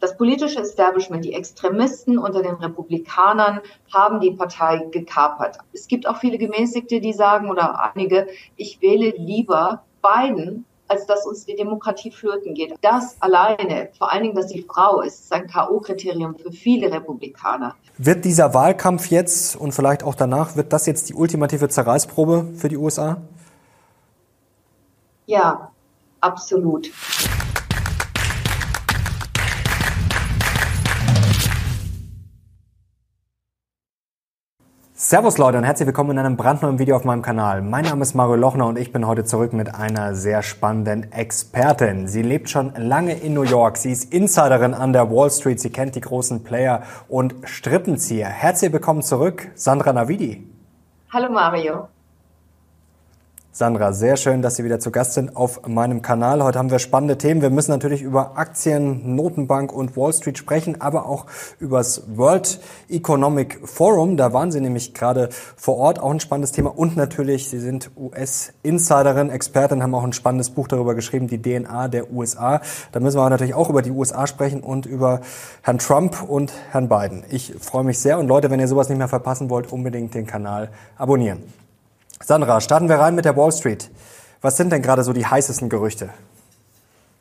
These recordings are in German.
das politische Establishment, die Extremisten unter den Republikanern haben die Partei gekapert. Es gibt auch viele Gemäßigte, die sagen, oder einige, ich wähle lieber Biden, als dass uns die Demokratie flöten geht. Das alleine, vor allen Dingen, dass die Frau ist, ist ein K.O.-Kriterium für viele Republikaner. Wird dieser Wahlkampf jetzt und vielleicht auch danach, wird das jetzt die ultimative Zerreißprobe für die USA? Ja, absolut. Servus Leute und herzlich willkommen in einem brandneuen Video auf meinem Kanal. Mein Name ist Mario Lochner und ich bin heute zurück mit einer sehr spannenden Expertin. Sie lebt schon lange in New York. Sie ist Insiderin an der Wall Street. Sie kennt die großen Player und Strippenzieher. Herzlich willkommen zurück, Sandra Navidi. Hallo Mario. Sandra, sehr schön, dass Sie wieder zu Gast sind auf meinem Kanal. Heute haben wir spannende Themen. Wir müssen natürlich über Aktien, Notenbank und Wall Street sprechen, aber auch über das World Economic Forum. Da waren Sie nämlich gerade vor Ort, auch ein spannendes Thema. Und natürlich, Sie sind US-Insiderin, Expertin, haben auch ein spannendes Buch darüber geschrieben, die DNA der USA. Da müssen wir natürlich auch über die USA sprechen und über Herrn Trump und Herrn Biden. Ich freue mich sehr und Leute, wenn ihr sowas nicht mehr verpassen wollt, unbedingt den Kanal abonnieren. Sandra, starten wir rein mit der Wall Street. Was sind denn gerade so die heißesten Gerüchte?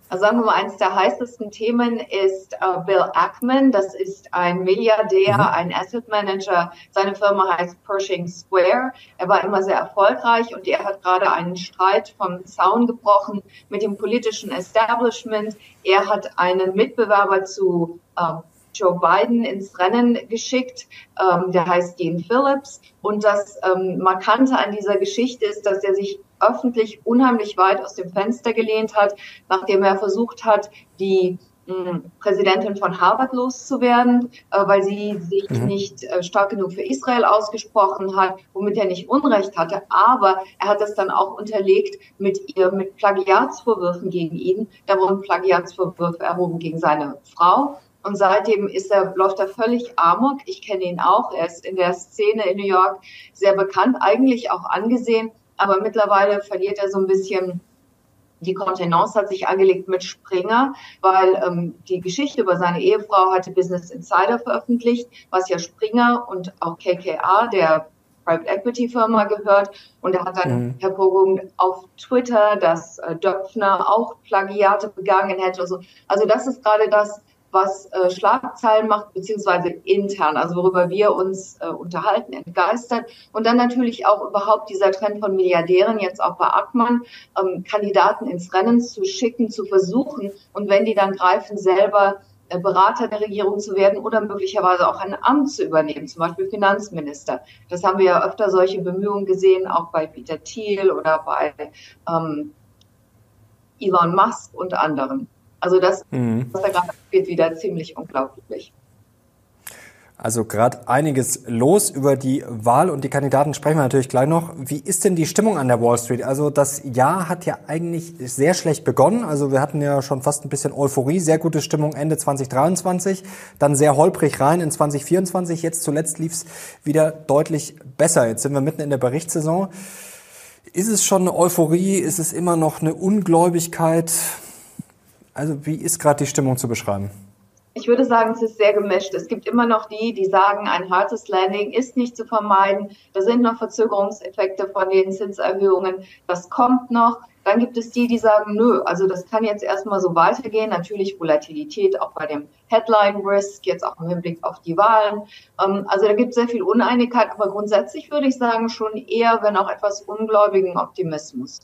Also sagen wir mal, eines der heißesten Themen ist uh, Bill Ackman. Das ist ein Milliardär, mhm. ein Asset Manager. Seine Firma heißt Pershing Square. Er war immer sehr erfolgreich und er hat gerade einen Streit vom Zaun gebrochen mit dem politischen Establishment. Er hat einen Mitbewerber zu uh, Joe Biden ins Rennen geschickt. Ähm, der heißt Dean Phillips. Und das ähm, Markante an dieser Geschichte ist, dass er sich öffentlich unheimlich weit aus dem Fenster gelehnt hat, nachdem er versucht hat, die hm, Präsidentin von Harvard loszuwerden, äh, weil sie sich mhm. nicht äh, stark genug für Israel ausgesprochen hat, womit er nicht Unrecht hatte. Aber er hat das dann auch unterlegt mit ihr, mit Plagiatsvorwürfen gegen ihn. Da wurden Plagiatsvorwürfe erhoben gegen seine Frau und seitdem ist er, läuft er völlig amok. Ich kenne ihn auch. Er ist in der Szene in New York sehr bekannt, eigentlich auch angesehen. Aber mittlerweile verliert er so ein bisschen die Kontenance hat sich angelegt mit Springer, weil ähm, die Geschichte über seine Ehefrau hatte Business Insider veröffentlicht, was ja Springer und auch KKA, der Private Equity Firma gehört. Und er hat dann mhm. hervorgehoben auf Twitter, dass äh, Döpfner auch Plagiate begangen hätte. Also, also das ist gerade das, was äh, Schlagzeilen macht, beziehungsweise intern, also worüber wir uns äh, unterhalten, entgeistert. Und dann natürlich auch überhaupt dieser Trend von Milliardären, jetzt auch bei Ackmann, ähm, Kandidaten ins Rennen zu schicken, zu versuchen. Und wenn die dann greifen, selber äh, Berater der Regierung zu werden oder möglicherweise auch ein Amt zu übernehmen, zum Beispiel Finanzminister. Das haben wir ja öfter solche Bemühungen gesehen, auch bei Peter Thiel oder bei ähm, Elon Musk und anderen. Also das, mhm. was da gerade geht, wieder ziemlich unglaublich. Also gerade einiges los über die Wahl und die Kandidaten sprechen wir natürlich gleich noch. Wie ist denn die Stimmung an der Wall Street? Also das Jahr hat ja eigentlich sehr schlecht begonnen. Also wir hatten ja schon fast ein bisschen Euphorie, sehr gute Stimmung Ende 2023, dann sehr holprig rein in 2024. Jetzt zuletzt lief es wieder deutlich besser. Jetzt sind wir mitten in der Berichtssaison. Ist es schon eine Euphorie? Ist es immer noch eine Ungläubigkeit? Also wie ist gerade die Stimmung zu beschreiben? Ich würde sagen, es ist sehr gemischt. Es gibt immer noch die, die sagen, ein hartes Landing ist nicht zu vermeiden. Da sind noch Verzögerungseffekte von den Zinserhöhungen. Das kommt noch. Dann gibt es die, die sagen, nö, also das kann jetzt erstmal so weitergehen. Natürlich Volatilität auch bei dem Headline Risk, jetzt auch im Hinblick auf die Wahlen. Ähm, also da gibt es sehr viel Uneinigkeit, aber grundsätzlich würde ich sagen, schon eher, wenn auch etwas ungläubigen Optimismus.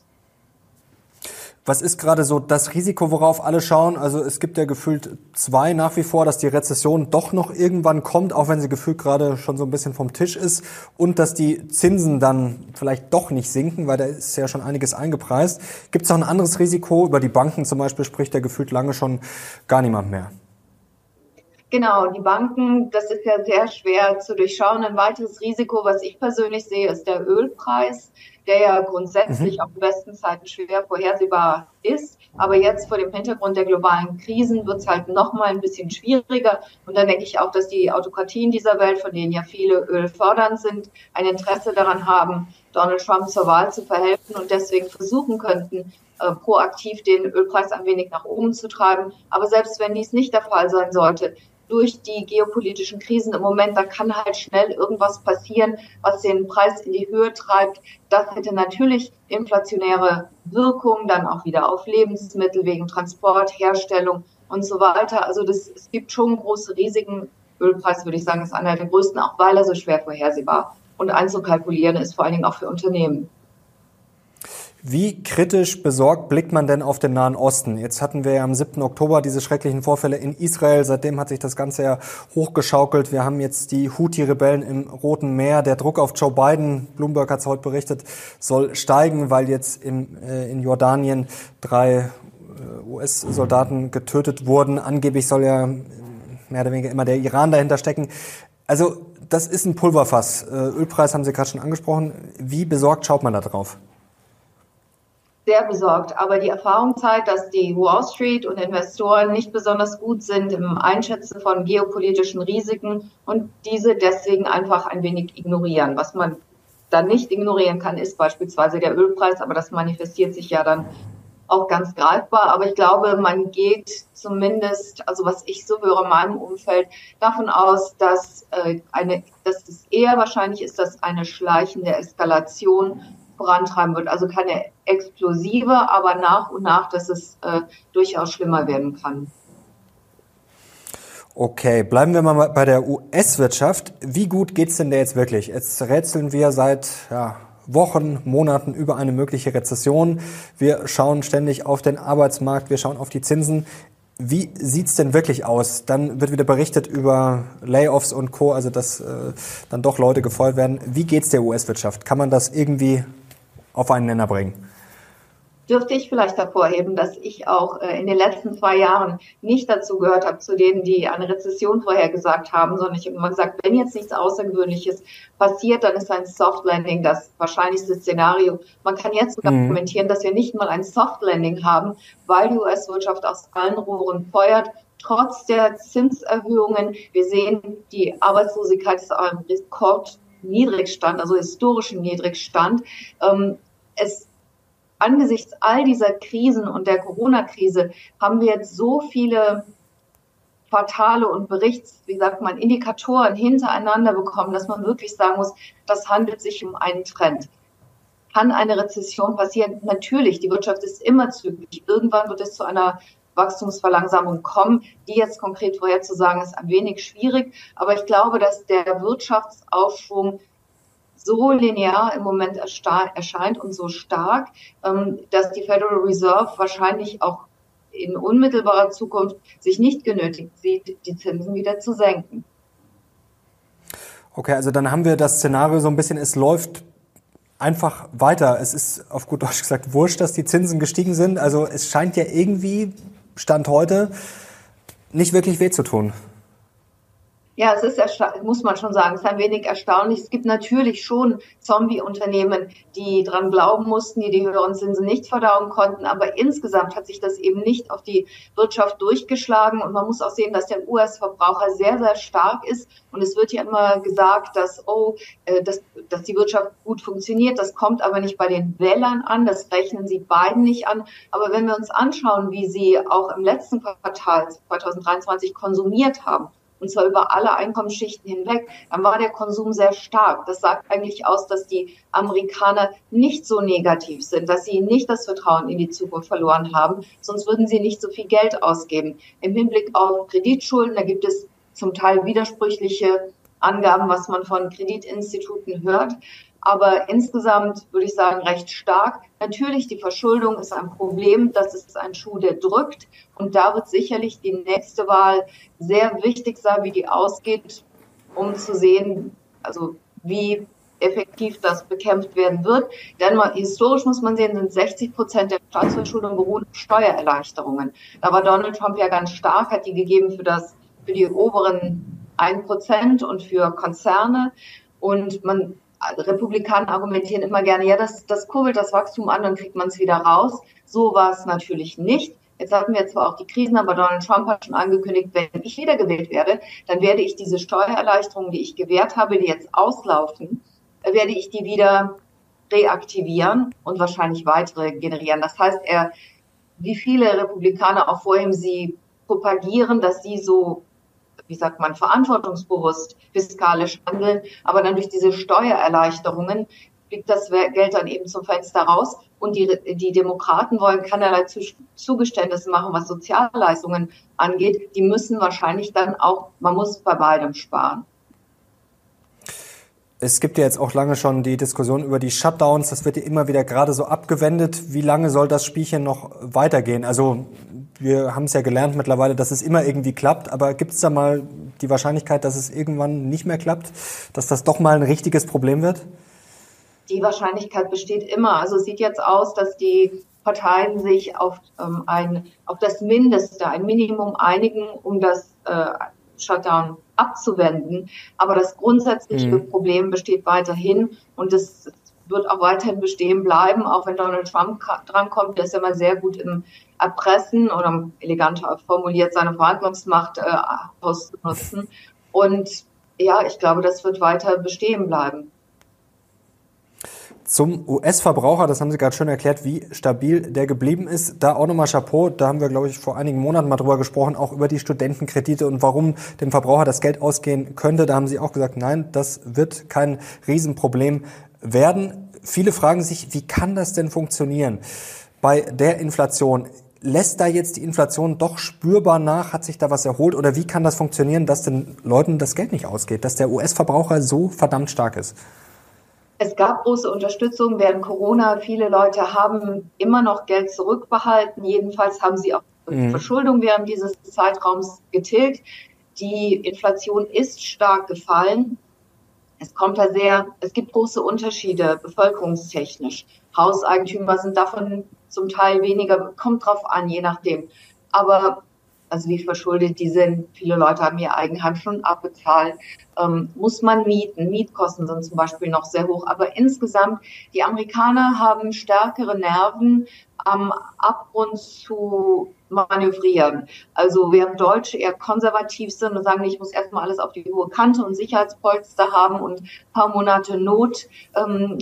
Was ist gerade so das Risiko, worauf alle schauen? Also es gibt ja gefühlt zwei nach wie vor, dass die Rezession doch noch irgendwann kommt, auch wenn sie gefühlt gerade schon so ein bisschen vom Tisch ist und dass die Zinsen dann vielleicht doch nicht sinken, weil da ist ja schon einiges eingepreist. Gibt es noch ein anderes Risiko? Über die Banken zum Beispiel spricht ja gefühlt lange schon gar niemand mehr. Genau, die Banken, das ist ja sehr schwer zu durchschauen. Ein weiteres Risiko, was ich persönlich sehe, ist der Ölpreis. Der ja grundsätzlich mhm. auf den besten Zeiten schwer vorhersehbar ist. Aber jetzt vor dem Hintergrund der globalen Krisen wird es halt noch mal ein bisschen schwieriger. Und dann denke ich auch, dass die Autokratien dieser Welt, von denen ja viele ölfördernd sind, ein Interesse daran haben, Donald Trump zur Wahl zu verhelfen und deswegen versuchen könnten, äh, proaktiv den Ölpreis ein wenig nach oben zu treiben. Aber selbst wenn dies nicht der Fall sein sollte, durch die geopolitischen Krisen im Moment, da kann halt schnell irgendwas passieren, was den Preis in die Höhe treibt. Das hätte natürlich inflationäre Wirkungen dann auch wieder auf Lebensmittel wegen Transport, Herstellung und so weiter. Also das, es gibt schon große Risiken. Ölpreis würde ich sagen, ist einer der größten, auch weil er so schwer vorhersehbar und einzukalkulieren ist, vor allen Dingen auch für Unternehmen. Wie kritisch besorgt blickt man denn auf den Nahen Osten? Jetzt hatten wir ja am 7. Oktober diese schrecklichen Vorfälle in Israel. Seitdem hat sich das Ganze ja hochgeschaukelt. Wir haben jetzt die Houthi-Rebellen im Roten Meer. Der Druck auf Joe Biden, Bloomberg hat es heute berichtet, soll steigen, weil jetzt im, äh, in Jordanien drei äh, US-Soldaten getötet wurden. Angeblich soll ja mehr oder weniger immer der Iran dahinter stecken. Also das ist ein Pulverfass. Äh, Ölpreis haben Sie gerade schon angesprochen. Wie besorgt schaut man da drauf? Sehr besorgt. Aber die Erfahrung zeigt, dass die Wall Street und Investoren nicht besonders gut sind im Einschätzen von geopolitischen Risiken und diese deswegen einfach ein wenig ignorieren. Was man dann nicht ignorieren kann, ist beispielsweise der Ölpreis, aber das manifestiert sich ja dann auch ganz greifbar. Aber ich glaube, man geht zumindest, also was ich so höre in meinem Umfeld, davon aus, dass äh, eine, dass es eher wahrscheinlich ist, dass eine schleichende Eskalation vorantreiben wird. Also keine explosive, aber nach und nach, dass es äh, durchaus schlimmer werden kann. Okay, bleiben wir mal bei der US-Wirtschaft. Wie gut geht's denn der jetzt wirklich? Jetzt rätseln wir seit ja, Wochen, Monaten über eine mögliche Rezession. Wir schauen ständig auf den Arbeitsmarkt, wir schauen auf die Zinsen. Wie sieht's denn wirklich aus? Dann wird wieder berichtet über Layoffs und Co., also dass äh, dann doch Leute gefeuert werden. Wie geht's der US-Wirtschaft? Kann man das irgendwie auf einen Nenner bringen? dürfte ich vielleicht hervorheben, dass ich auch äh, in den letzten zwei Jahren nicht dazu gehört habe, zu denen, die eine Rezession vorhergesagt haben, sondern ich habe immer gesagt, wenn jetzt nichts Außergewöhnliches passiert, dann ist ein Soft Landing das wahrscheinlichste Szenario. Man kann jetzt sogar mhm. kommentieren, dass wir nicht mal ein Soft Landing haben, weil die US-Wirtschaft aus allen Rohren feuert trotz der Zinserhöhungen. Wir sehen, die Arbeitslosigkeit ist auf einem Rekordniedrigstand, also historischen Niedrigstand. Ähm, es angesichts all dieser Krisen und der Corona-Krise haben wir jetzt so viele Quartale und Berichts, wie sagt man, Indikatoren hintereinander bekommen, dass man wirklich sagen muss, das handelt sich um einen Trend. Kann eine Rezession passieren? Natürlich, die Wirtschaft ist immer zügig. Irgendwann wird es zu einer Wachstumsverlangsamung kommen. Die jetzt konkret vorherzusagen, ist ein wenig schwierig. Aber ich glaube, dass der Wirtschaftsaufschwung so linear im Moment erscheint und so stark, ähm, dass die Federal Reserve wahrscheinlich auch in unmittelbarer Zukunft sich nicht genötigt sieht, die Zinsen wieder zu senken. Okay, also dann haben wir das Szenario so ein bisschen, es läuft einfach weiter. Es ist auf gut Deutsch gesagt wurscht, dass die Zinsen gestiegen sind. Also es scheint ja irgendwie, Stand heute, nicht wirklich weh zu tun. Ja, es ist, muss man schon sagen, es ist ein wenig erstaunlich. Es gibt natürlich schon Zombie-Unternehmen, die dran glauben mussten, die die höheren Zinsen nicht verdauen konnten. Aber insgesamt hat sich das eben nicht auf die Wirtschaft durchgeschlagen. Und man muss auch sehen, dass der US-Verbraucher sehr, sehr stark ist. Und es wird ja immer gesagt, dass, oh, äh, dass, dass die Wirtschaft gut funktioniert. Das kommt aber nicht bei den Wählern an. Das rechnen sie beiden nicht an. Aber wenn wir uns anschauen, wie sie auch im letzten Quartal 2023 konsumiert haben, und zwar über alle Einkommensschichten hinweg, dann war der Konsum sehr stark. Das sagt eigentlich aus, dass die Amerikaner nicht so negativ sind, dass sie nicht das Vertrauen in die Zukunft verloren haben, sonst würden sie nicht so viel Geld ausgeben. Im Hinblick auf Kreditschulden, da gibt es zum Teil widersprüchliche Angaben, was man von Kreditinstituten hört aber insgesamt würde ich sagen recht stark. Natürlich, die Verschuldung ist ein Problem, das ist ein Schuh, der drückt. Und da wird sicherlich die nächste Wahl sehr wichtig sein, wie die ausgeht, um zu sehen, also wie effektiv das bekämpft werden wird. Denn mal, historisch muss man sehen, sind 60 Prozent der Staatsverschuldung beruhen auf Steuererleichterungen. Da war Donald Trump ja ganz stark, hat die gegeben für das, für die oberen 1 Prozent und für Konzerne. Und man Republikaner argumentieren immer gerne, ja, das, das kurbelt das Wachstum an, dann kriegt man es wieder raus. So war es natürlich nicht. Jetzt hatten wir zwar auch die Krisen, aber Donald Trump hat schon angekündigt, wenn ich wiedergewählt werde, dann werde ich diese Steuererleichterungen, die ich gewährt habe, die jetzt auslaufen, werde ich die wieder reaktivieren und wahrscheinlich weitere generieren. Das heißt, er, wie viele Republikaner auch vorhin sie propagieren, dass sie so, wie sagt man, verantwortungsbewusst fiskalisch handeln, aber dann durch diese Steuererleichterungen fliegt das Geld dann eben zum Fenster raus und die, die Demokraten wollen keinerlei Zugeständnisse machen, was Sozialleistungen angeht. Die müssen wahrscheinlich dann auch, man muss bei beidem sparen. Es gibt ja jetzt auch lange schon die Diskussion über die Shutdowns. Das wird ja immer wieder gerade so abgewendet. Wie lange soll das Spielchen noch weitergehen? Also wir haben es ja gelernt mittlerweile, dass es immer irgendwie klappt. Aber gibt es da mal die Wahrscheinlichkeit, dass es irgendwann nicht mehr klappt? Dass das doch mal ein richtiges Problem wird? Die Wahrscheinlichkeit besteht immer. Also es sieht jetzt aus, dass die Parteien sich auf, ähm, ein, auf das Mindeste, ein Minimum einigen, um das äh, Shutdown abzuwenden. Aber das grundsätzliche mhm. Problem besteht weiterhin und es wird auch weiterhin bestehen bleiben, auch wenn Donald Trump drankommt. Der ist ja immer sehr gut im Erpressen oder eleganter formuliert seine Verhandlungsmacht äh, auszunutzen. Und ja, ich glaube, das wird weiter bestehen bleiben. Zum US-Verbraucher, das haben Sie gerade schon erklärt, wie stabil der geblieben ist. Da auch nochmal Chapeau, da haben wir, glaube ich, vor einigen Monaten mal drüber gesprochen, auch über die Studentenkredite und warum dem Verbraucher das Geld ausgehen könnte. Da haben Sie auch gesagt, nein, das wird kein Riesenproblem werden. Viele fragen sich, wie kann das denn funktionieren bei der Inflation? Lässt da jetzt die Inflation doch spürbar nach? Hat sich da was erholt? Oder wie kann das funktionieren, dass den Leuten das Geld nicht ausgeht, dass der US-Verbraucher so verdammt stark ist? Es gab große Unterstützung während Corona. Viele Leute haben immer noch Geld zurückbehalten. Jedenfalls haben sie auch mhm. Verschuldung während dieses Zeitraums getilgt. Die Inflation ist stark gefallen. Es kommt da sehr, es gibt große Unterschiede bevölkerungstechnisch. Hauseigentümer sind davon zum Teil weniger, kommt drauf an, je nachdem. Aber also wie verschuldet die sind. Viele Leute haben ihr Eigenheim schon abbezahlt. Ähm, muss man mieten. Mietkosten sind zum Beispiel noch sehr hoch. Aber insgesamt, die Amerikaner haben stärkere Nerven, am Abgrund zu manövrieren. Also während Deutsche eher konservativ sind und sagen, ich muss erstmal alles auf die hohe Kante und Sicherheitspolster haben und ein paar Monate Not ähm,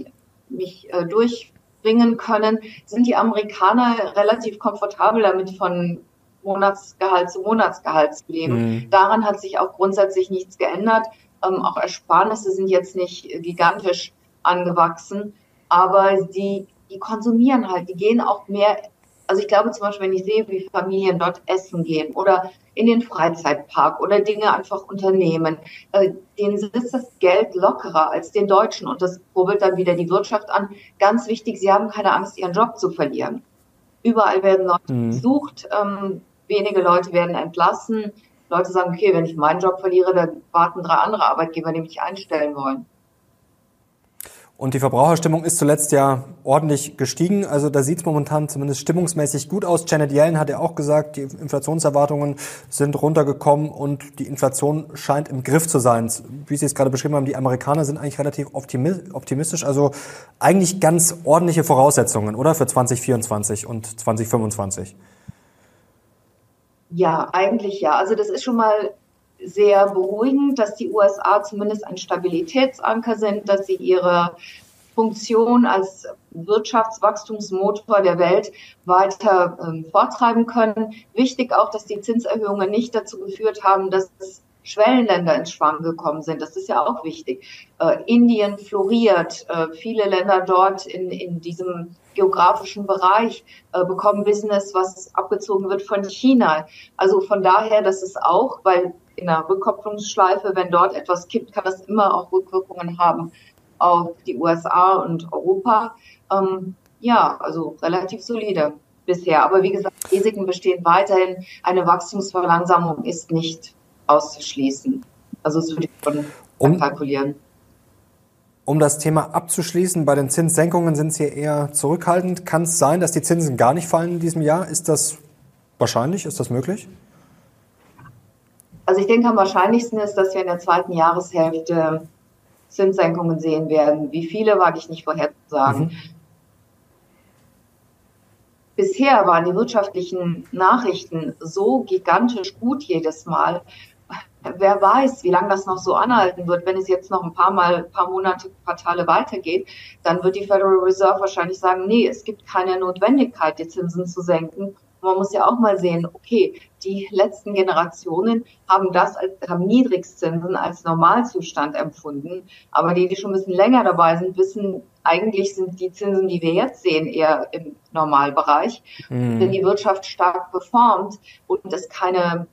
mich äh, durchbringen können, sind die Amerikaner relativ komfortabel damit von Monatsgehalt zu Monatsgehalt zu leben. Mhm. Daran hat sich auch grundsätzlich nichts geändert. Ähm, auch Ersparnisse sind jetzt nicht gigantisch angewachsen, aber die, die konsumieren halt, die gehen auch mehr. Also ich glaube zum Beispiel, wenn ich sehe, wie Familien dort essen gehen oder in den Freizeitpark oder Dinge einfach unternehmen, äh, denen sitzt das Geld lockerer als den Deutschen und das kurbelt dann wieder die Wirtschaft an. Ganz wichtig, sie haben keine Angst, ihren Job zu verlieren. Überall werden Leute mhm. gesucht. Ähm, wenige Leute werden entlassen. Leute sagen, okay, wenn ich meinen Job verliere, dann warten drei andere Arbeitgeber, die mich einstellen wollen. Und die Verbraucherstimmung ist zuletzt ja ordentlich gestiegen. Also da sieht es momentan zumindest stimmungsmäßig gut aus. Janet Yellen hat ja auch gesagt, die Inflationserwartungen sind runtergekommen und die Inflation scheint im Griff zu sein. Wie Sie es gerade beschrieben haben, die Amerikaner sind eigentlich relativ optimistisch. Also eigentlich ganz ordentliche Voraussetzungen, oder? Für 2024 und 2025. Ja, eigentlich ja. Also das ist schon mal sehr beruhigend, dass die USA zumindest ein Stabilitätsanker sind, dass sie ihre Funktion als Wirtschaftswachstumsmotor der Welt weiter ähm, vortreiben können. Wichtig auch, dass die Zinserhöhungen nicht dazu geführt haben, dass Schwellenländer ins Schwanken gekommen sind. Das ist ja auch wichtig. Äh, Indien floriert. Äh, viele Länder dort in, in diesem geografischen Bereich äh, bekommen Business, was abgezogen wird von China. Also von daher, das ist auch, weil in der Rückkopplungsschleife, wenn dort etwas kippt, kann das immer auch Rückwirkungen haben auf die USA und Europa. Ähm, ja, also relativ solide bisher. Aber wie gesagt, Risiken bestehen weiterhin. Eine Wachstumsverlangsamung ist nicht auszuschließen. Also das würde ich schon um, kalkulieren. Um das Thema abzuschließen, bei den Zinssenkungen sind Sie eher zurückhaltend. Kann es sein, dass die Zinsen gar nicht fallen in diesem Jahr? Ist das wahrscheinlich? Ist das möglich? Also ich denke, am wahrscheinlichsten ist, dass wir in der zweiten Jahreshälfte Zinssenkungen sehen werden. Wie viele, wage ich nicht vorherzusagen. Mhm. Bisher waren die wirtschaftlichen Nachrichten so gigantisch gut jedes Mal. Wer weiß, wie lange das noch so anhalten wird. Wenn es jetzt noch ein paar Mal, paar Monate, Quartale weitergeht, dann wird die Federal Reserve wahrscheinlich sagen, nee, es gibt keine Notwendigkeit, die Zinsen zu senken man muss ja auch mal sehen, okay, die letzten Generationen haben das als, haben Niedrigzinsen als Normalzustand empfunden. Aber die, die schon ein bisschen länger dabei sind, wissen, eigentlich sind die Zinsen, die wir jetzt sehen, eher im Normalbereich. Mhm. Wenn die Wirtschaft stark performt und es keine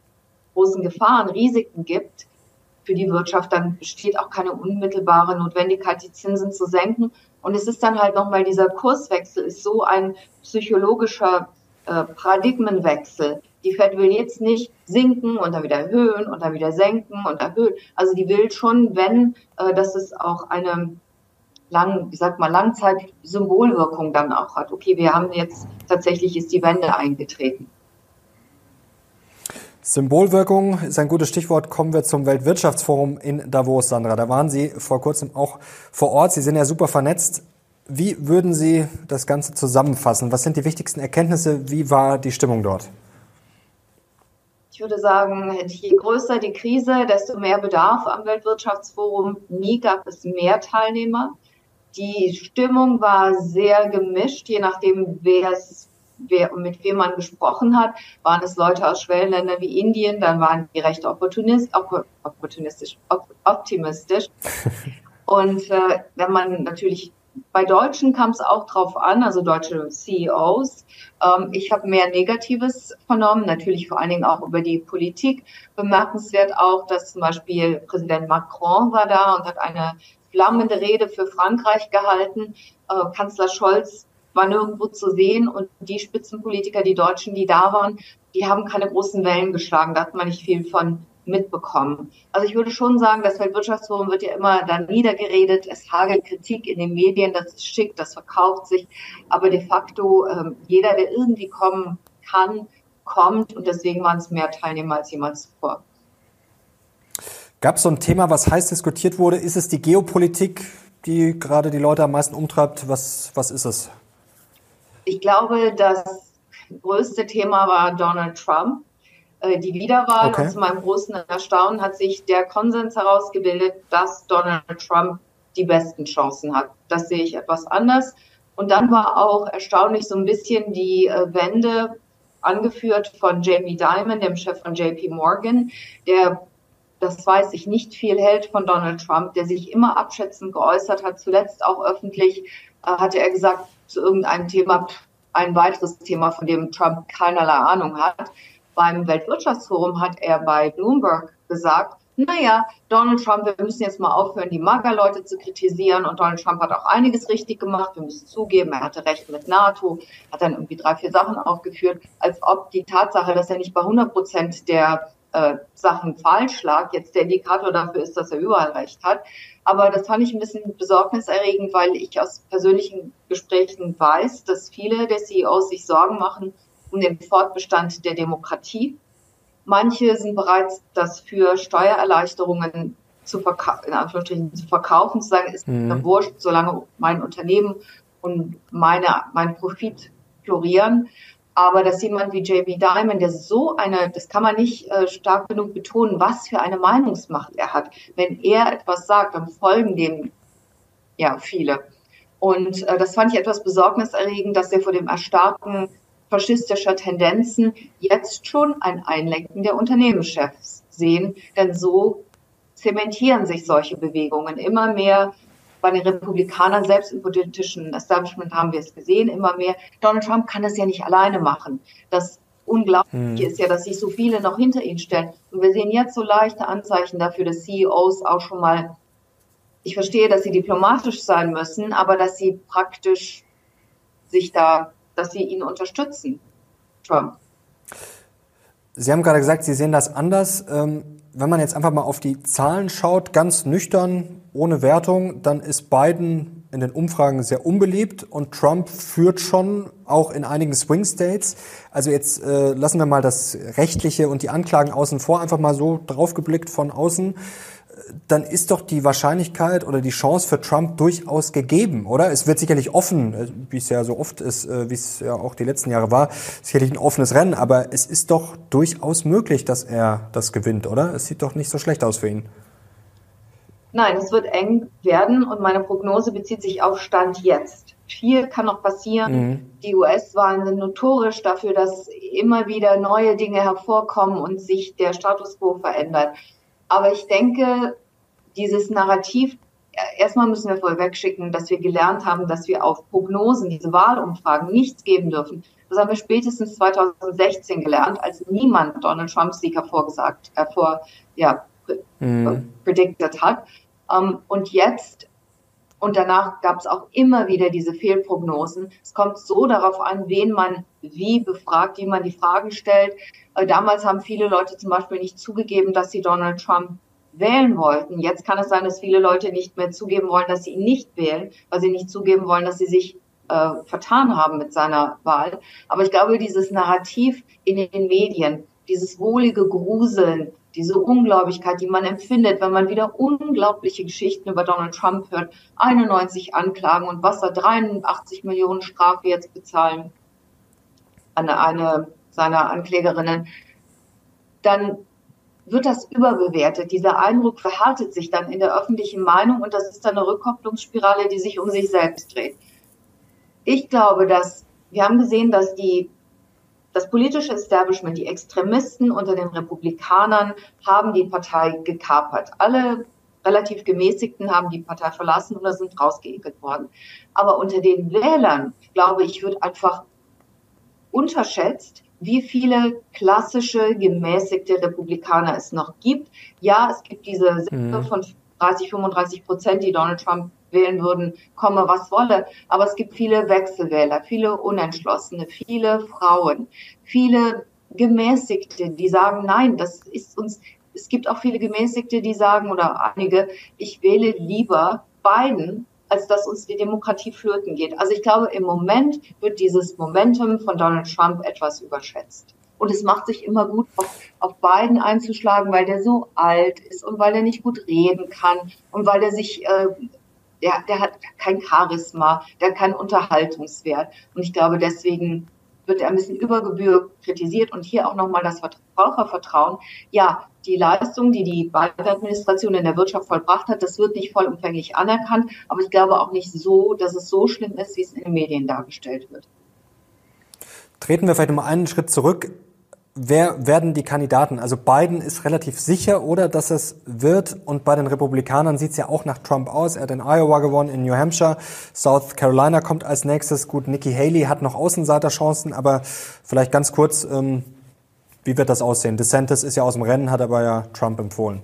großen Gefahren, Risiken gibt, für die Wirtschaft, dann besteht auch keine unmittelbare Notwendigkeit, die Zinsen zu senken. Und es ist dann halt nochmal dieser Kurswechsel, ist so ein psychologischer äh, Paradigmenwechsel. Die Fed will jetzt nicht sinken und dann wieder erhöhen und dann wieder senken und erhöhen. Also die will schon, wenn, äh, dass es auch eine lang, wie sagt man, Langzeit-Symbolwirkung dann auch hat. Okay, wir haben jetzt tatsächlich ist die Wende eingetreten. Symbolwirkung ist ein gutes Stichwort. Kommen wir zum Weltwirtschaftsforum in Davos, Sandra. Da waren Sie vor kurzem auch vor Ort. Sie sind ja super vernetzt. Wie würden Sie das Ganze zusammenfassen? Was sind die wichtigsten Erkenntnisse? Wie war die Stimmung dort? Ich würde sagen, je größer die Krise, desto mehr Bedarf am Weltwirtschaftsforum. Nie gab es mehr Teilnehmer. Die Stimmung war sehr gemischt, je nachdem, wer es wer, mit wem man gesprochen hat, waren es Leute aus Schwellenländern wie Indien, dann waren die recht opportunist, opportunistisch, optimistisch. Und äh, wenn man natürlich bei Deutschen kam es auch drauf an, also deutsche CEOs. Ähm, ich habe mehr Negatives vernommen, natürlich vor allen Dingen auch über die Politik. Bemerkenswert auch, dass zum Beispiel Präsident Macron war da und hat eine flammende Rede für Frankreich gehalten. Äh, Kanzler Scholz war nirgendwo zu sehen und die Spitzenpolitiker, die Deutschen, die da waren, die haben keine großen Wellen geschlagen. Da hat man nicht viel von mitbekommen. Also ich würde schon sagen, das Weltwirtschaftsforum wird ja immer dann niedergeredet, es hagelt Kritik in den Medien, das ist schick, das verkauft sich, aber de facto ähm, jeder, der irgendwie kommen kann, kommt und deswegen waren es mehr Teilnehmer als jemals zuvor. Gab es so ein Thema, was heiß diskutiert wurde? Ist es die Geopolitik, die gerade die Leute am meisten umtreibt? Was, was ist es? Ich glaube, das größte Thema war Donald Trump äh, die Wiederwahl. Okay. Und zu meinem großen Erstaunen hat sich der Konsens herausgebildet, dass Donald Trump die besten Chancen hat. Das sehe ich etwas anders. Und dann war auch erstaunlich so ein bisschen die äh, Wende angeführt von Jamie Dimon, dem Chef von JP Morgan, der das weiß ich, nicht viel hält von Donald Trump, der sich immer abschätzend geäußert hat. Zuletzt auch öffentlich äh, hatte er gesagt zu irgendeinem Thema, ein weiteres Thema, von dem Trump keinerlei Ahnung hat beim Weltwirtschaftsforum hat er bei Bloomberg gesagt, naja, Donald Trump, wir müssen jetzt mal aufhören, die Mager-Leute zu kritisieren. Und Donald Trump hat auch einiges richtig gemacht. Wir müssen zugeben, er hatte recht mit NATO, hat dann irgendwie drei, vier Sachen aufgeführt, als ob die Tatsache, dass er nicht bei 100 Prozent der äh, Sachen falsch lag, jetzt der Indikator dafür ist, dass er überall recht hat. Aber das fand ich ein bisschen besorgniserregend, weil ich aus persönlichen Gesprächen weiß, dass viele der CEOs sich Sorgen machen, um den Fortbestand der Demokratie. Manche sind bereit, das für Steuererleichterungen zu, verka in Anführungsstrichen zu verkaufen, zu sagen, ist mhm. mir wurscht, solange mein Unternehmen und meine, mein Profit florieren. Aber dass jemand wie JB Diamond, der so eine, das kann man nicht äh, stark genug betonen, was für eine Meinungsmacht er hat. Wenn er etwas sagt, dann folgen dem ja viele. Und äh, das fand ich etwas besorgniserregend, dass er vor dem Erstarken faschistischer Tendenzen jetzt schon ein Einlenken der Unternehmenschefs sehen. Denn so zementieren sich solche Bewegungen immer mehr. Bei den Republikanern selbst im politischen Establishment haben wir es gesehen, immer mehr. Donald Trump kann das ja nicht alleine machen. Das Unglaubliche hm. ist ja, dass sich so viele noch hinter ihn stellen. Und wir sehen jetzt so leichte Anzeichen dafür, dass CEOs auch schon mal, ich verstehe, dass sie diplomatisch sein müssen, aber dass sie praktisch sich da dass sie ihn unterstützen, Trump. Sie haben gerade gesagt, Sie sehen das anders. Ähm, wenn man jetzt einfach mal auf die Zahlen schaut, ganz nüchtern, ohne Wertung, dann ist Biden in den Umfragen sehr unbeliebt und Trump führt schon auch in einigen Swing States. Also jetzt äh, lassen wir mal das Rechtliche und die Anklagen außen vor, einfach mal so draufgeblickt von außen. dann ist doch die Wahrscheinlichkeit oder die Chance für Trump durchaus gegeben, oder? Es wird sicherlich offen, äh, wie es ja so oft ist, äh, wie es ja auch die letzten Jahre war, sicherlich ein offenes Rennen, aber es ist doch durchaus möglich, dass er das gewinnt, oder? Es sieht doch nicht so schlecht aus für ihn. Nein, es wird eng werden und meine Prognose bezieht sich auf Stand jetzt. Viel kann noch passieren. Mhm. Die US-Wahlen sind notorisch dafür, dass immer wieder neue Dinge hervorkommen und sich der Status quo verändert. Aber ich denke, dieses Narrativ, erstmal müssen wir vorweg schicken, dass wir gelernt haben, dass wir auf Prognosen, diese Wahlumfragen nichts geben dürfen. Das haben wir spätestens 2016 gelernt, als niemand Donald Trumps Sieg hervorgesagt, hervor, ja, mhm. predicted hat. Um, ähm, und jetzt und danach gab es auch immer wieder diese Fehlprognosen. Es kommt so darauf an, wen man wie befragt, wie man die Fragen stellt. Äh, damals haben viele Leute zum Beispiel nicht zugegeben, dass sie Donald Trump wählen wollten. Jetzt kann es sein, dass viele Leute nicht mehr zugeben wollen, dass sie ihn nicht wählen, weil sie nicht zugeben wollen, dass sie sich äh, vertan haben mit seiner Wahl. Aber ich glaube, dieses Narrativ in den Medien, dieses wohlige Gruseln, diese Unglaublichkeit, die man empfindet, wenn man wieder unglaubliche Geschichten über Donald Trump hört, 91 Anklagen und was er 83 Millionen Strafe jetzt bezahlen an eine seiner Anklägerinnen, dann wird das überbewertet. Dieser Eindruck verhärtet sich dann in der öffentlichen Meinung und das ist dann eine Rückkopplungsspirale, die sich um sich selbst dreht. Ich glaube, dass wir haben gesehen, dass die das politische Establishment, die Extremisten unter den Republikanern haben die Partei gekapert. Alle relativ gemäßigten haben die Partei verlassen oder sind rausgeekelt worden. Aber unter den Wählern, glaube ich, wird einfach unterschätzt, wie viele klassische gemäßigte Republikaner es noch gibt. Ja, es gibt diese mhm. von 30, 35 Prozent, die Donald Trump wählen würden, komme was wolle. Aber es gibt viele Wechselwähler, viele Unentschlossene, viele Frauen, viele Gemäßigte, die sagen, nein, das ist uns, es gibt auch viele Gemäßigte, die sagen, oder einige, ich wähle lieber Biden, als dass uns die Demokratie flöten geht. Also ich glaube, im Moment wird dieses Momentum von Donald Trump etwas überschätzt. Und es macht sich immer gut, auf, auf Biden einzuschlagen, weil der so alt ist und weil er nicht gut reden kann und weil er sich äh, der, der hat kein Charisma, der hat keinen Unterhaltungswert. Und ich glaube, deswegen wird er ein bisschen über Gebühr kritisiert und hier auch nochmal das Verbrauchervertrauen. Ja, die Leistung, die die Biden-Administration in der Wirtschaft vollbracht hat, das wird nicht vollumfänglich anerkannt, aber ich glaube auch nicht so, dass es so schlimm ist, wie es in den Medien dargestellt wird. Treten wir vielleicht mal einen Schritt zurück wer werden die Kandidaten? Also Biden ist relativ sicher, oder dass es wird. Und bei den Republikanern sieht es ja auch nach Trump aus. Er hat in Iowa gewonnen, in New Hampshire. South Carolina kommt als nächstes. Gut, Nikki Haley hat noch Außenseiterchancen, aber vielleicht ganz kurz, ähm, wie wird das aussehen? DeSantis ist ja aus dem Rennen, hat aber ja Trump empfohlen.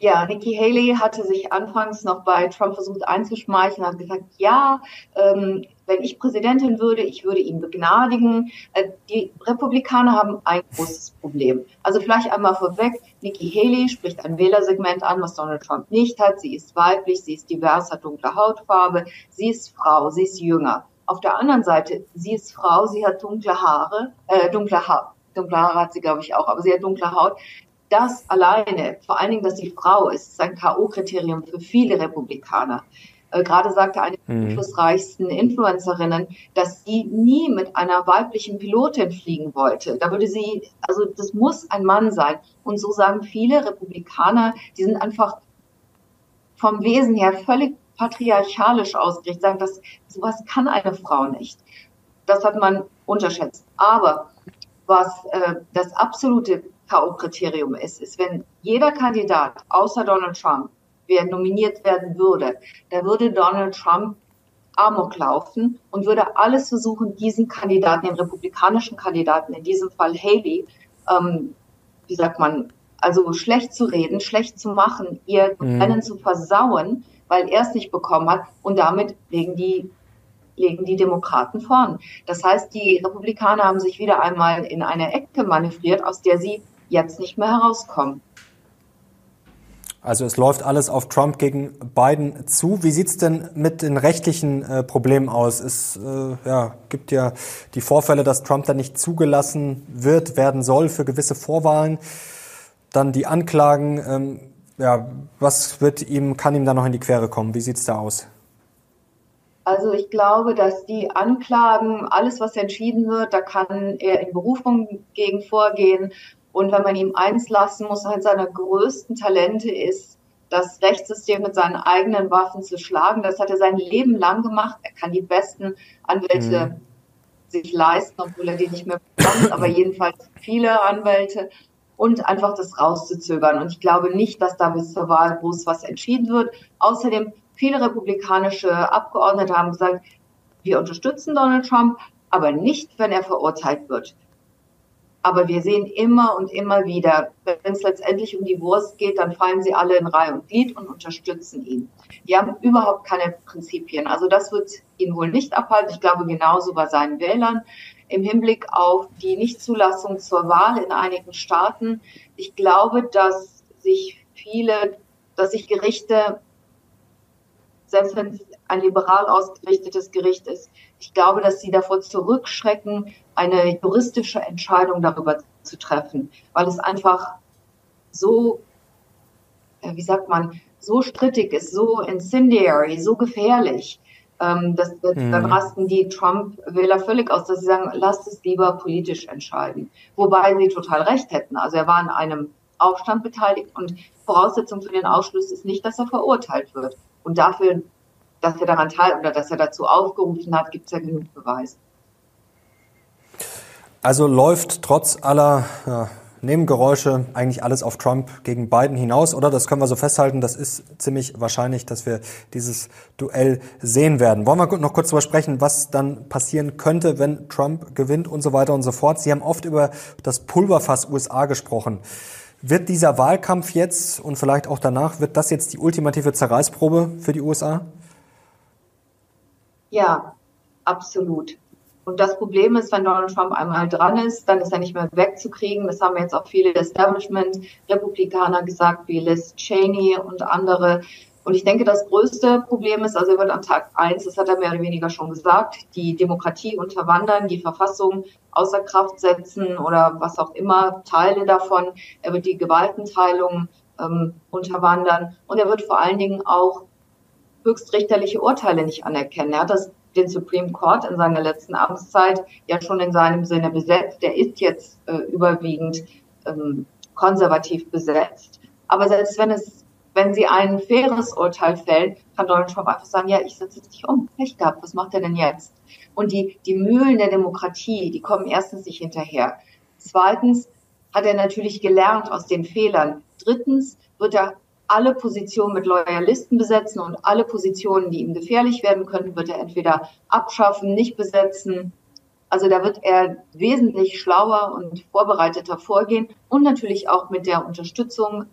Ja, Nikki Haley hatte sich anfangs noch bei Trump versucht einzuschmeicheln, hat gesagt, ja, ähm, wenn ich Präsidentin würde, ich würde ihn begnadigen. Äh, die Republikaner haben ein großes Problem. Also vielleicht einmal vorweg, Nikki Haley spricht ein Wählersegment an, was Donald Trump nicht hat. Sie ist weiblich, sie ist divers, hat dunkle Hautfarbe, sie ist Frau, sie ist jünger. Auf der anderen Seite, sie ist Frau, sie hat dunkle Haare, äh, dunkle Haare. Dunkle Haare hat sie, glaube ich, auch, aber sie hat dunkle Haut das alleine, vor allen Dingen, dass sie Frau ist, ist ein K.O.-Kriterium für viele Republikaner. Äh, gerade sagte eine der mhm. einflussreichsten Influencerinnen, dass sie nie mit einer weiblichen Pilotin fliegen wollte. Da würde sie, also das muss ein Mann sein. Und so sagen viele Republikaner, die sind einfach vom Wesen her völlig patriarchalisch ausgerichtet, sagen, dass sowas kann eine Frau nicht. Das hat man unterschätzt. Aber was äh, das absolute K.O.-Kriterium ist, ist, wenn jeder Kandidat außer Donald Trump, wer nominiert werden würde, da würde Donald Trump Amok laufen und würde alles versuchen, diesen Kandidaten, den republikanischen Kandidaten, in diesem Fall Haley, ähm, wie sagt man, also schlecht zu reden, schlecht zu machen, ihr mhm. Rennen zu versauen, weil er es nicht bekommen hat und damit legen die legen die Demokraten vorn. Das heißt, die Republikaner haben sich wieder einmal in eine Ecke manövriert, aus der sie jetzt nicht mehr herauskommen. Also es läuft alles auf Trump gegen Biden zu. Wie sieht's denn mit den rechtlichen äh, Problemen aus? Es äh, ja, gibt ja die Vorfälle, dass Trump da nicht zugelassen wird, werden soll für gewisse Vorwahlen. dann die Anklagen. Ähm, ja, was wird ihm, kann ihm da noch in die Quere kommen? Wie sieht's da aus? Also ich glaube, dass die Anklagen, alles was entschieden wird, da kann er in Berufung gegen vorgehen. Und wenn man ihm eins lassen muss, halt seiner größten Talente ist, das Rechtssystem mit seinen eigenen Waffen zu schlagen. Das hat er sein Leben lang gemacht. Er kann die besten Anwälte mhm. sich leisten, obwohl er die nicht mehr bekommt, aber jedenfalls viele Anwälte und einfach das rauszuzögern. Und ich glaube nicht, dass da bis zur Wahl groß was entschieden wird. Außerdem viele republikanische Abgeordnete haben gesagt, wir unterstützen Donald Trump, aber nicht, wenn er verurteilt wird. Aber wir sehen immer und immer wieder, wenn es letztendlich um die Wurst geht, dann fallen sie alle in Reihe und Glied und unterstützen ihn. Die haben überhaupt keine Prinzipien. Also das wird ihn wohl nicht abhalten. Ich glaube genauso bei seinen Wählern im Hinblick auf die Nichtzulassung zur Wahl in einigen Staaten. Ich glaube, dass sich viele, dass sich Gerichte, selbst wenn es ein liberal ausgerichtetes Gericht ist, ich glaube, dass sie davor zurückschrecken, eine juristische Entscheidung darüber zu treffen, weil es einfach so, wie sagt man, so strittig ist, so incendiary, so gefährlich. Ähm, das, das, mhm. Dann rasten die Trump-Wähler völlig aus, dass sie sagen, lasst es lieber politisch entscheiden. Wobei sie total recht hätten. Also er war an einem Aufstand beteiligt und Voraussetzung für den Ausschluss ist nicht, dass er verurteilt wird. Und dafür, dass er daran teil oder dass er dazu aufgerufen hat, gibt es ja genug Beweise. Also läuft trotz aller ja, Nebengeräusche eigentlich alles auf Trump gegen Biden hinaus, oder? Das können wir so festhalten. Das ist ziemlich wahrscheinlich, dass wir dieses Duell sehen werden. Wollen wir noch kurz darüber sprechen, was dann passieren könnte, wenn Trump gewinnt und so weiter und so fort. Sie haben oft über das Pulverfass USA gesprochen. Wird dieser Wahlkampf jetzt und vielleicht auch danach, wird das jetzt die ultimative Zerreißprobe für die USA? Ja, absolut. Und das Problem ist, wenn Donald Trump einmal dran ist, dann ist er nicht mehr wegzukriegen. Das haben jetzt auch viele Establishment-Republikaner gesagt, wie Liz Cheney und andere. Und ich denke, das größte Problem ist, also er wird am Tag eins, das hat er mehr oder weniger schon gesagt, die Demokratie unterwandern, die Verfassung außer Kraft setzen oder was auch immer, Teile davon. Er wird die Gewaltenteilung ähm, unterwandern und er wird vor allen Dingen auch höchstrichterliche Urteile nicht anerkennen. Er hat das den Supreme Court in seiner letzten Amtszeit ja schon in seinem Sinne besetzt. Der ist jetzt äh, überwiegend ähm, konservativ besetzt. Aber selbst wenn es, wenn sie ein faires Urteil fällt, kann Donald Trump einfach sagen, ja, ich setze nicht um. Pech gehabt, was macht er denn jetzt? Und die, die Mühlen der Demokratie, die kommen erstens nicht hinterher. Zweitens hat er natürlich gelernt aus den Fehlern. Drittens wird er alle Positionen mit Loyalisten besetzen und alle Positionen, die ihm gefährlich werden könnten, wird er entweder abschaffen, nicht besetzen. Also da wird er wesentlich schlauer und vorbereiteter vorgehen und natürlich auch mit der Unterstützung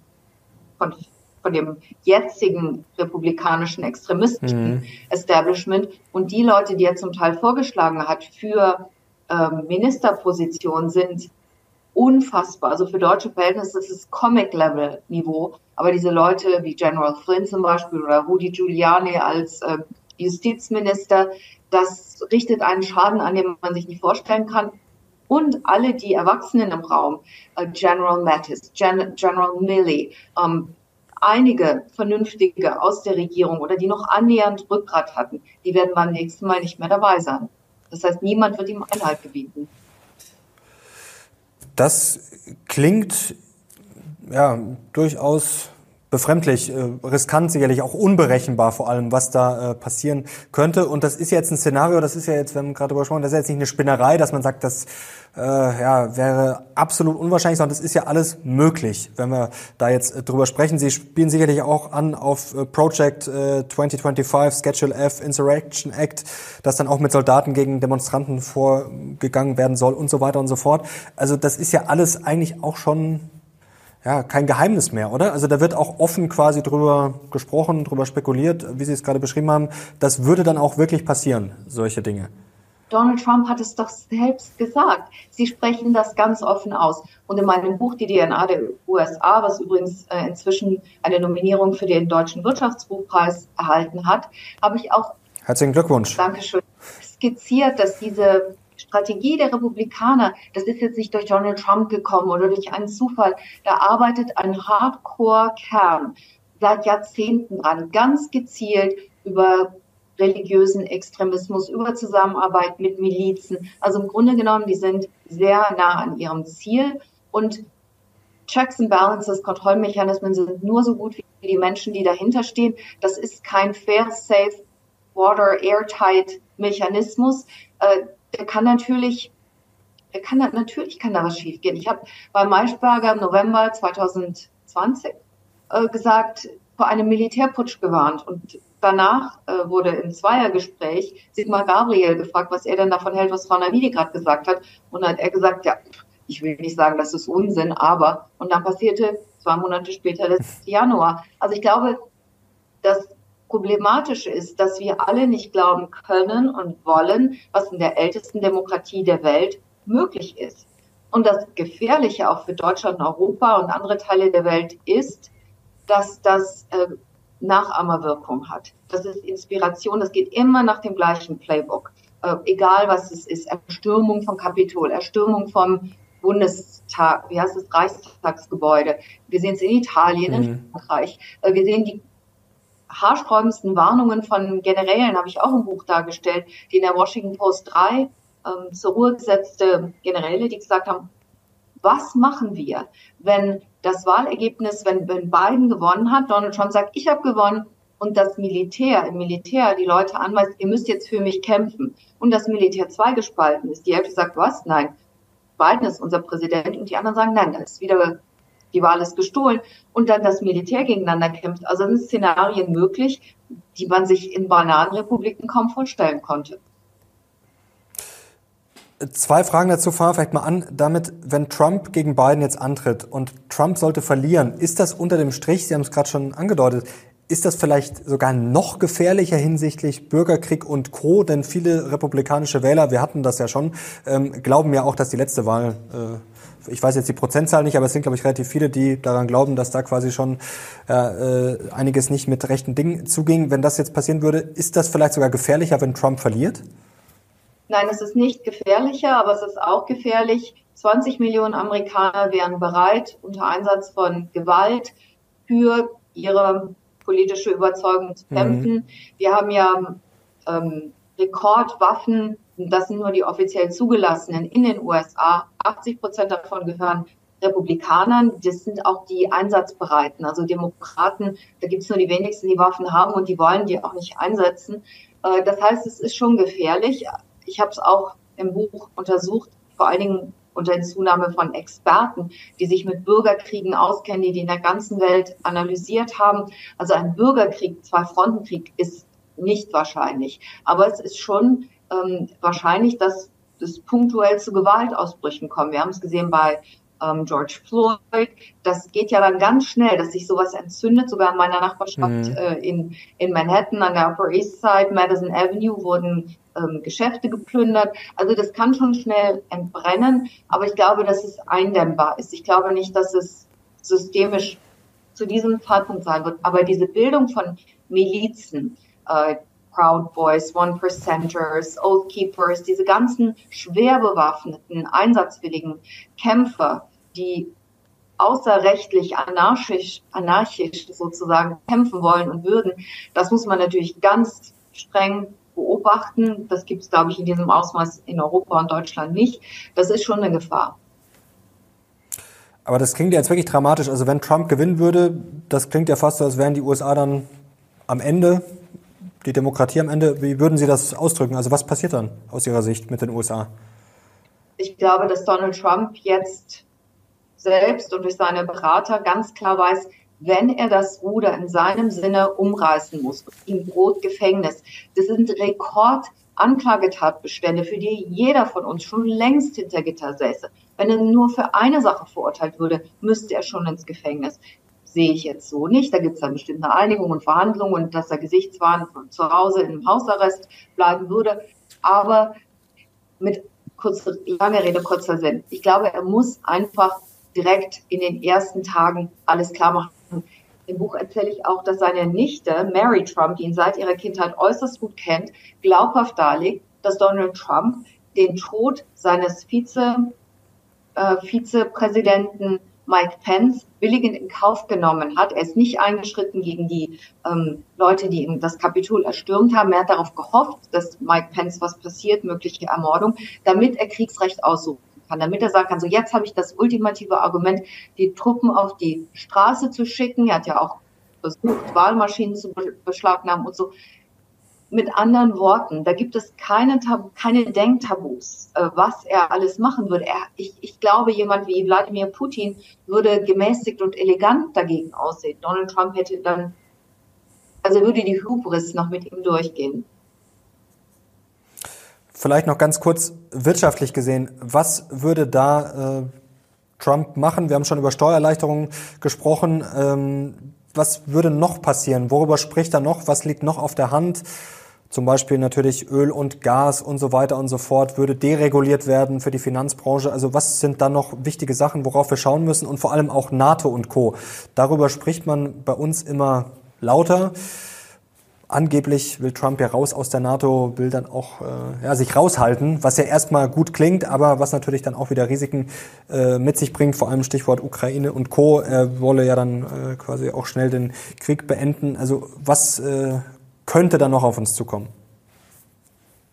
von, von dem jetzigen republikanischen extremistischen mhm. Establishment und die Leute, die er zum Teil vorgeschlagen hat für ähm, Ministerpositionen, sind unfassbar. Also für deutsche Verhältnisse ist es Comic-Level-Niveau. Aber diese Leute wie General Flynn zum Beispiel oder Rudy Giuliani als äh, Justizminister, das richtet einen Schaden an, den man sich nicht vorstellen kann. Und alle die Erwachsenen im Raum, äh, General Mattis, Gen General Milley, ähm, einige vernünftige aus der Regierung oder die noch annähernd Rückgrat hatten, die werden beim nächsten Mal nicht mehr dabei sein. Das heißt, niemand wird ihm Einhalt gebieten. Das klingt ja durchaus befremdlich, äh, riskant sicherlich, auch unberechenbar vor allem, was da äh, passieren könnte. Und das ist jetzt ein Szenario, das ist ja jetzt, wir haben gerade drüber gesprochen, das ist jetzt nicht eine Spinnerei, dass man sagt, das äh, ja, wäre absolut unwahrscheinlich, sondern das ist ja alles möglich, wenn wir da jetzt äh, drüber sprechen. Sie spielen sicherlich auch an auf äh, Project äh, 2025, Schedule F, Insurrection Act, das dann auch mit Soldaten gegen Demonstranten vorgegangen werden soll und so weiter und so fort. Also das ist ja alles eigentlich auch schon ja, kein Geheimnis mehr, oder? Also da wird auch offen quasi drüber gesprochen, drüber spekuliert, wie Sie es gerade beschrieben haben. Das würde dann auch wirklich passieren, solche Dinge. Donald Trump hat es doch selbst gesagt. Sie sprechen das ganz offen aus. Und in meinem Buch Die DNA der USA, was übrigens äh, inzwischen eine Nominierung für den Deutschen Wirtschaftsbuchpreis erhalten hat, habe ich auch Herzlichen Glückwunsch. Dankeschön. skizziert, dass diese Strategie der Republikaner, das ist jetzt nicht durch Donald Trump gekommen oder durch einen Zufall. Da arbeitet ein Hardcore-Kern seit Jahrzehnten dran, ganz gezielt über religiösen Extremismus, über Zusammenarbeit mit Milizen. Also im Grunde genommen, die sind sehr nah an ihrem Ziel und Checks and Balances, Kontrollmechanismen sind nur so gut wie die Menschen, die dahinter stehen. Das ist kein fair, safe, water, airtight Mechanismus. Der kann natürlich, der kann natürlich kann da was schiefgehen. Ich habe bei Maischberger im November 2020 äh, gesagt, vor einem Militärputsch gewarnt und danach äh, wurde im Zweiergespräch Sigmar Gabriel gefragt, was er denn davon hält, was Frau Navidi gerade gesagt hat. Und dann hat er gesagt, ja, ich will nicht sagen, das ist Unsinn, aber, und dann passierte zwei Monate später das Januar. Also ich glaube, das Problematische ist, dass wir alle nicht glauben können und wollen, was in der ältesten Demokratie der Welt möglich ist. Und das Gefährliche auch für Deutschland und Europa und andere Teile der Welt ist, dass das äh, Nachahmerwirkung hat. Das ist Inspiration, das geht immer nach dem gleichen Playbook. Äh, egal was es ist, Erstürmung von Kapitol, Erstürmung vom Bundestag, wie heißt es, Reichstagsgebäude. Wir sehen es in Italien, mhm. in Frankreich. Äh, wir sehen die haarsträubendsten Warnungen von Generälen, habe ich auch im Buch dargestellt, die in der Washington Post drei ähm, zur Ruhe gesetzte Generäle, die gesagt haben, was machen wir, wenn das Wahlergebnis, wenn, wenn Biden gewonnen hat, Donald Trump sagt, ich habe gewonnen und das Militär, im Militär die Leute anweist, ihr müsst jetzt für mich kämpfen und das Militär zweigespalten ist. Die Hälfte sagt, was? Nein, Biden ist unser Präsident und die anderen sagen, nein, da ist wieder, die Wahl ist gestohlen und dann das Militär gegeneinander kämpft. Also sind Szenarien möglich, die man sich in Bananenrepubliken kaum vorstellen konnte. Zwei Fragen dazu fangen wir vielleicht mal an. Damit, wenn Trump gegen Biden jetzt antritt und Trump sollte verlieren, ist das unter dem Strich, Sie haben es gerade schon angedeutet, ist das vielleicht sogar noch gefährlicher hinsichtlich Bürgerkrieg und Co., denn viele republikanische Wähler, wir hatten das ja schon, ähm, glauben ja auch, dass die letzte Wahl, äh, ich weiß jetzt die Prozentzahl nicht, aber es sind, glaube ich, relativ viele, die daran glauben, dass da quasi schon äh, einiges nicht mit rechten Dingen zuging. Wenn das jetzt passieren würde, ist das vielleicht sogar gefährlicher, wenn Trump verliert? Nein, es ist nicht gefährlicher, aber es ist auch gefährlich. 20 Millionen Amerikaner wären bereit, unter Einsatz von Gewalt für ihre politische Überzeugung zu mhm. kämpfen. Mhm. Wir haben ja ähm, Rekordwaffen, das sind nur die offiziell zugelassenen in den USA. 80 Prozent davon gehören Republikanern, das sind auch die Einsatzbereiten, also Demokraten, da gibt es nur die wenigsten, die Waffen haben und die wollen die auch nicht einsetzen. Äh, das heißt, es ist schon gefährlich. Ich habe es auch im Buch untersucht, vor allen Dingen unter Hinzunahme von Experten, die sich mit Bürgerkriegen auskennen, die die in der ganzen Welt analysiert haben. Also ein Bürgerkrieg, Zwei-Fronten-Krieg ist nicht wahrscheinlich. Aber es ist schon ähm, wahrscheinlich, dass es punktuell zu Gewaltausbrüchen kommt. Wir haben es gesehen bei ähm, George Floyd. Das geht ja dann ganz schnell, dass sich sowas entzündet. Sogar in meiner Nachbarschaft mhm. äh, in, in Manhattan an der Upper East Side, Madison Avenue, wurden ähm, Geschäfte geplündert. Also das kann schon schnell entbrennen. Aber ich glaube, dass es eindämmbar ist. Ich glaube nicht, dass es systemisch zu diesem Zeitpunkt sein wird. Aber diese Bildung von Milizen, äh, Proud Boys, One Percenters, Oath Keepers, diese ganzen schwer bewaffneten, einsatzwilligen Kämpfer, die außerrechtlich, anarchisch, anarchisch sozusagen kämpfen wollen und würden, das muss man natürlich ganz streng beobachten. Das gibt es, glaube ich, in diesem Ausmaß in Europa und Deutschland nicht. Das ist schon eine Gefahr. Aber das klingt ja jetzt wirklich dramatisch. Also wenn Trump gewinnen würde, das klingt ja fast so, als wären die USA dann am Ende die Demokratie am Ende. Wie würden Sie das ausdrücken? Also was passiert dann aus Ihrer Sicht mit den USA? Ich glaube, dass Donald Trump jetzt selbst und durch seine Berater ganz klar weiß, wenn er das Ruder in seinem Sinne umreißen muss, ihm droht Gefängnis. Das sind Rekordanklagetatbestände, für die jeder von uns schon längst hinter Gitter säße. Wenn er nur für eine Sache verurteilt würde, müsste er schon ins Gefängnis sehe ich jetzt so nicht. Da gibt es dann bestimmt eine Einigung und Verhandlungen und dass er Gesichtswahn zu Hause im Hausarrest bleiben würde. Aber mit kurzer, lange Rede, kurzer Sinn. Ich glaube, er muss einfach direkt in den ersten Tagen alles klar machen. Im Buch erzähle ich auch, dass seine Nichte, Mary Trump, die ihn seit ihrer Kindheit äußerst gut kennt, glaubhaft darlegt, dass Donald Trump den Tod seines Vize, äh, Vizepräsidenten Mike Pence billigend in Kauf genommen hat. Er ist nicht eingeschritten gegen die ähm, Leute, die ihm das Kapitol erstürmt haben. Er hat darauf gehofft, dass Mike Pence was passiert, mögliche Ermordung, damit er Kriegsrecht aussuchen kann, damit er sagen kann, so jetzt habe ich das ultimative Argument, die Truppen auf die Straße zu schicken. Er hat ja auch versucht, Wahlmaschinen zu beschlagnahmen und so mit anderen Worten, da gibt es keine, Tab keine Denktabus, äh, was er alles machen würde. Er, ich, ich glaube, jemand wie Wladimir Putin würde gemäßigt und elegant dagegen aussehen. Donald Trump hätte dann, also würde die Hubris noch mit ihm durchgehen. Vielleicht noch ganz kurz wirtschaftlich gesehen, was würde da äh, Trump machen? Wir haben schon über Steuererleichterungen gesprochen. Ähm, was würde noch passieren? Worüber spricht er noch? Was liegt noch auf der Hand? Zum Beispiel natürlich Öl und Gas und so weiter und so fort würde dereguliert werden für die Finanzbranche. Also was sind da noch wichtige Sachen, worauf wir schauen müssen und vor allem auch NATO und Co. Darüber spricht man bei uns immer lauter. Angeblich will Trump ja raus aus der NATO, will dann auch äh, ja, sich raushalten, was ja erstmal gut klingt, aber was natürlich dann auch wieder Risiken äh, mit sich bringt, vor allem Stichwort Ukraine und Co. Er wolle ja dann äh, quasi auch schnell den Krieg beenden. Also was äh, könnte da noch auf uns zukommen?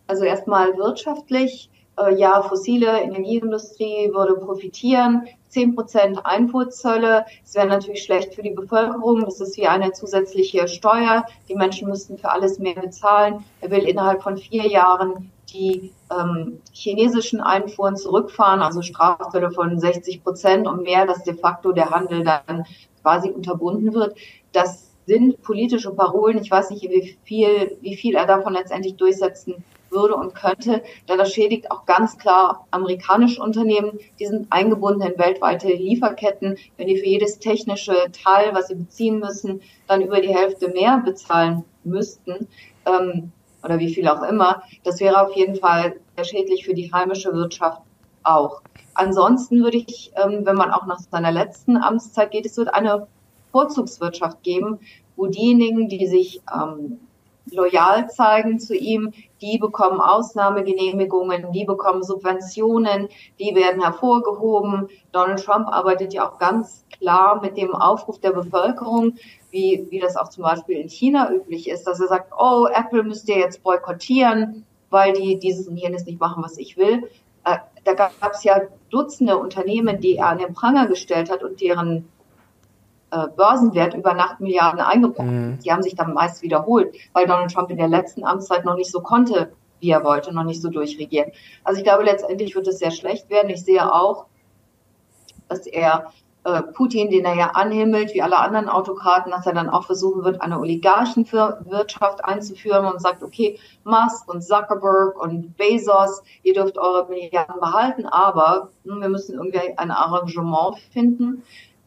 Also erstmal wirtschaftlich. Äh, ja, fossile Energieindustrie würde profitieren. 10 Prozent Einfuhrzölle. Es wäre natürlich schlecht für die Bevölkerung. Das ist wie eine zusätzliche Steuer. Die Menschen müssten für alles mehr bezahlen. Er will innerhalb von vier Jahren die ähm, chinesischen Einfuhren zurückfahren, also Strafzölle von 60 Prozent und mehr, dass de facto der Handel dann quasi unterbunden wird. Das sind politische Parolen. Ich weiß nicht, wie viel, wie viel er davon letztendlich durchsetzen würde und könnte, denn das schädigt auch ganz klar amerikanische Unternehmen. Die sind eingebunden in weltweite Lieferketten. Wenn die für jedes technische Teil, was sie beziehen müssen, dann über die Hälfte mehr bezahlen müssten, ähm, oder wie viel auch immer, das wäre auf jeden Fall sehr schädlich für die heimische Wirtschaft auch. Ansonsten würde ich, ähm, wenn man auch nach seiner letzten Amtszeit geht, es wird eine Vorzugswirtschaft geben, wo diejenigen, die sich ähm, loyal zeigen zu ihm, die bekommen Ausnahmegenehmigungen, die bekommen Subventionen, die werden hervorgehoben. Donald Trump arbeitet ja auch ganz klar mit dem Aufruf der Bevölkerung, wie, wie das auch zum Beispiel in China üblich ist, dass er sagt, oh, Apple müsst ihr jetzt boykottieren, weil die dieses und jenes nicht machen, was ich will. Äh, da gab es ja Dutzende Unternehmen, die er an den Pranger gestellt hat und deren äh, Börsenwert über Nacht Milliarden eingebrochen. Mhm. Die haben sich dann meist wiederholt, weil Donald Trump in der letzten Amtszeit noch nicht so konnte, wie er wollte, noch nicht so durchregieren. Also ich glaube, letztendlich wird es sehr schlecht werden. Ich sehe auch, dass er äh, Putin, den er ja anhimmelt, wie alle anderen Autokraten, dass er dann auch versuchen wird, eine Oligarchenwirtschaft einzuführen und sagt, okay, Musk und Zuckerberg und Bezos, ihr dürft eure Milliarden behalten, aber wir müssen irgendwie ein Arrangement finden,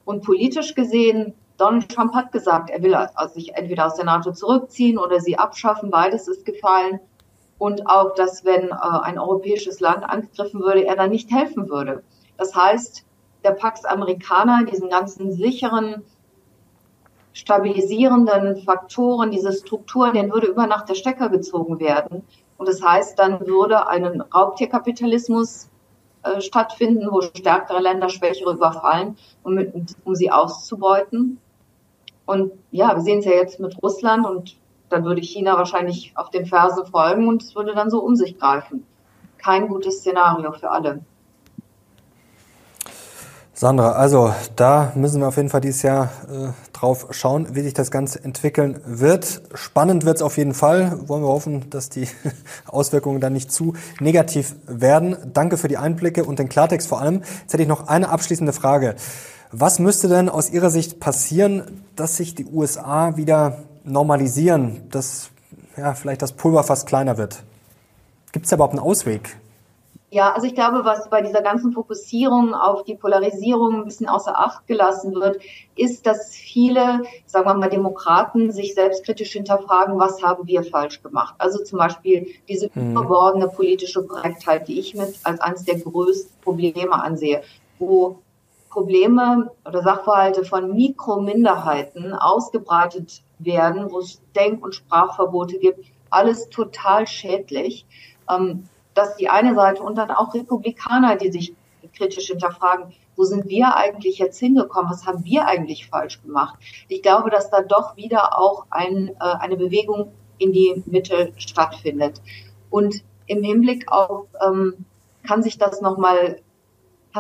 und politisch gesehen, Donald Trump hat gesagt, er will sich entweder aus der NATO zurückziehen oder sie abschaffen. Beides ist gefallen. Und auch, dass wenn äh, ein europäisches Land angegriffen würde, er dann nicht helfen würde. Das heißt, der Pax Amerikaner, diesen ganzen sicheren, stabilisierenden Faktoren, diese Strukturen, den würde über Nacht der Stecker gezogen werden. Und das heißt, dann würde ein Raubtierkapitalismus äh, stattfinden, wo stärkere Länder schwächere überfallen, um, mit, um sie auszubeuten. Und ja, wir sehen es ja jetzt mit Russland und dann würde China wahrscheinlich auf den Fersen folgen und es würde dann so um sich greifen. Kein gutes Szenario für alle. Sandra, also da müssen wir auf jeden Fall dieses Jahr äh, drauf schauen, wie sich das Ganze entwickeln wird. Spannend wird es auf jeden Fall. Wollen wir hoffen, dass die Auswirkungen dann nicht zu negativ werden. Danke für die Einblicke und den Klartext vor allem. Jetzt hätte ich noch eine abschließende Frage. Was müsste denn aus Ihrer Sicht passieren, dass sich die USA wieder normalisieren, dass ja, vielleicht das Pulver fast kleiner wird? Gibt es überhaupt einen Ausweg? Ja, also ich glaube, was bei dieser ganzen Fokussierung auf die Polarisierung ein bisschen außer Acht gelassen wird, ist, dass viele, sagen wir mal, Demokraten sich selbstkritisch hinterfragen, was haben wir falsch gemacht. Also zum Beispiel diese mhm. überbordene politische Korrektheit, die ich mit als eines der größten Probleme ansehe, wo Probleme oder Sachverhalte von Mikrominderheiten ausgebreitet werden, wo es Denk- und Sprachverbote gibt, alles total schädlich. Ähm, dass die eine Seite und dann auch Republikaner, die sich kritisch hinterfragen, wo sind wir eigentlich jetzt hingekommen? Was haben wir eigentlich falsch gemacht? Ich glaube, dass da doch wieder auch ein, äh, eine Bewegung in die Mitte stattfindet. Und im Hinblick auf, ähm, kann sich das nochmal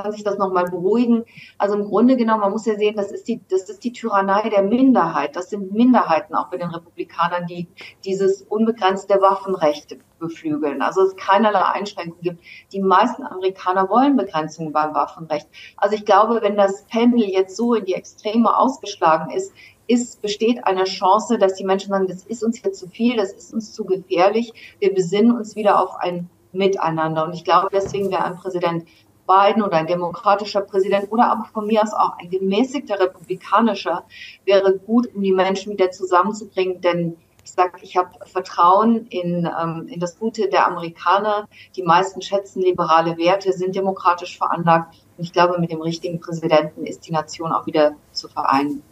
kann sich das nochmal beruhigen. Also im Grunde genommen, man muss ja sehen, das ist die, das ist die Tyrannei der Minderheit. Das sind Minderheiten auch bei den Republikanern, die dieses unbegrenzte Waffenrecht beflügeln. Also es keinerlei Einschränkungen gibt. Die meisten Amerikaner wollen Begrenzungen beim Waffenrecht. Also ich glaube, wenn das Pendel jetzt so in die Extreme ausgeschlagen ist, ist, besteht eine Chance, dass die Menschen sagen, das ist uns jetzt zu viel, das ist uns zu gefährlich. Wir besinnen uns wieder auf ein Miteinander. Und ich glaube, deswegen wäre ein Präsident Biden oder ein demokratischer Präsident oder aber von mir aus auch ein gemäßigter republikanischer wäre gut, um die Menschen wieder zusammenzubringen, denn ich sage, ich habe Vertrauen in, ähm, in das Gute der Amerikaner. Die meisten schätzen liberale Werte, sind demokratisch veranlagt. Und ich glaube, mit dem richtigen Präsidenten ist die Nation auch wieder zu vereinen.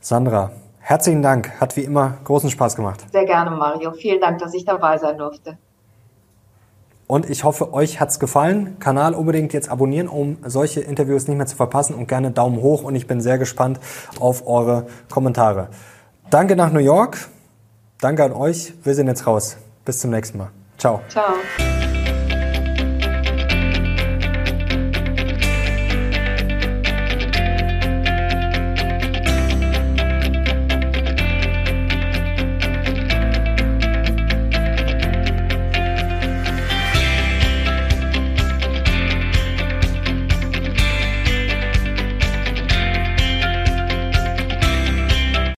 Sandra, herzlichen Dank. Hat wie immer großen Spaß gemacht. Sehr gerne, Mario. Vielen Dank, dass ich dabei sein durfte. Und ich hoffe, euch hat's gefallen. Kanal unbedingt jetzt abonnieren, um solche Interviews nicht mehr zu verpassen und gerne Daumen hoch und ich bin sehr gespannt auf eure Kommentare. Danke nach New York. Danke an euch. Wir sind jetzt raus. Bis zum nächsten Mal. Ciao. Ciao.